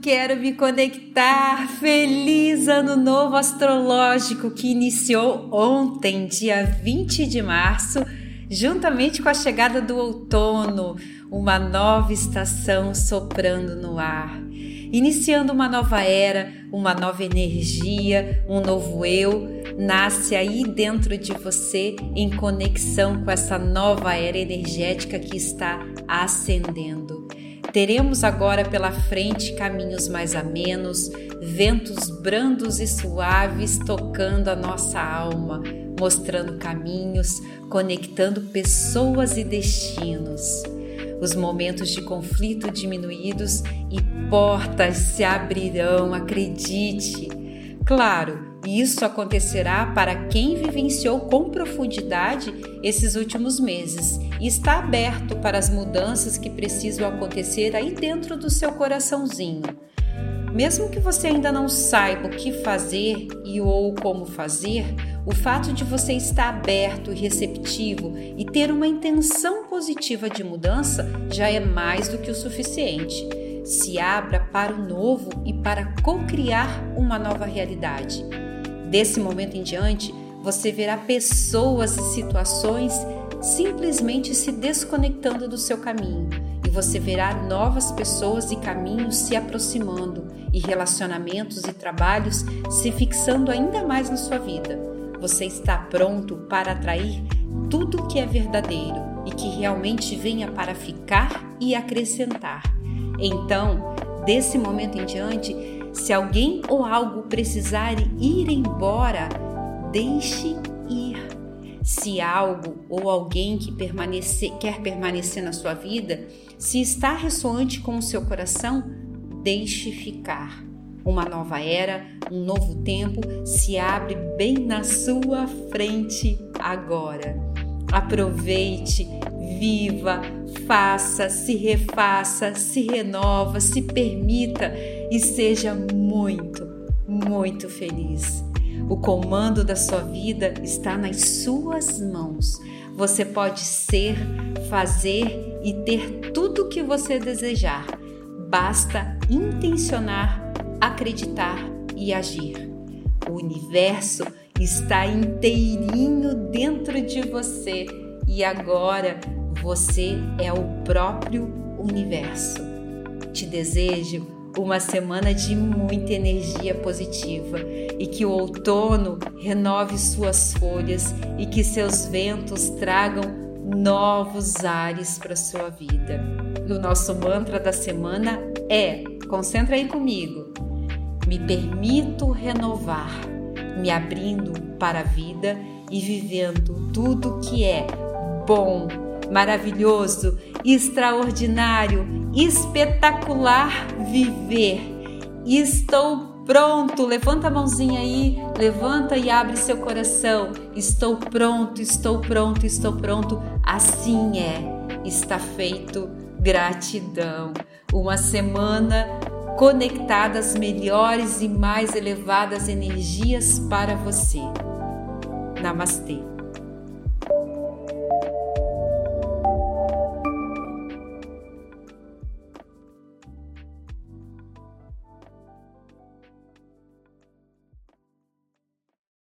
quero me conectar. Feliz Ano Novo Astrológico que iniciou ontem, dia 20 de março, juntamente com a chegada do outono, uma nova estação soprando no ar. Iniciando uma nova era, uma nova energia, um novo eu, nasce aí dentro de você em conexão com essa nova era energética que está ascendendo. Teremos agora pela frente caminhos mais amenos, ventos brandos e suaves tocando a nossa alma, mostrando caminhos, conectando pessoas e destinos. Os momentos de conflito diminuídos e portas se abrirão, acredite. Claro, isso acontecerá para quem vivenciou com profundidade esses últimos meses e está aberto para as mudanças que precisam acontecer aí dentro do seu coraçãozinho. Mesmo que você ainda não saiba o que fazer e ou como fazer, o fato de você estar aberto e receptivo e ter uma intenção positiva de mudança já é mais do que o suficiente. Se abra para o novo e para co-criar uma nova realidade. Desse momento em diante, você verá pessoas e situações simplesmente se desconectando do seu caminho e você verá novas pessoas e caminhos se aproximando e relacionamentos e trabalhos se fixando ainda mais na sua vida. Você está pronto para atrair tudo que é verdadeiro e que realmente venha para ficar e acrescentar. Então, desse momento em diante, se alguém ou algo precisar ir embora, deixe ir. Se algo ou alguém que permanecer, quer permanecer na sua vida, se está ressoante com o seu coração, deixe ficar. Uma nova era, um novo tempo se abre bem na sua frente agora. Aproveite, viva, faça, se refaça, se renova, se permita e seja muito, muito feliz. O comando da sua vida está nas suas mãos. Você pode ser, fazer e ter tudo o que você desejar. Basta intencionar, acreditar e agir. O universo está inteirinho de você e agora você é o próprio universo. Te desejo uma semana de muita energia positiva e que o outono renove suas folhas e que seus ventos tragam novos ares para sua vida. E o nosso mantra da semana é: concentra aí comigo. Me permito renovar, me abrindo para a vida e vivendo tudo que é bom, maravilhoso, extraordinário, espetacular viver. Estou pronto. Levanta a mãozinha aí, levanta e abre seu coração. Estou pronto, estou pronto, estou pronto. Assim é. Está feito. Gratidão. Uma semana conectada às melhores e mais elevadas energias para você. Namaste.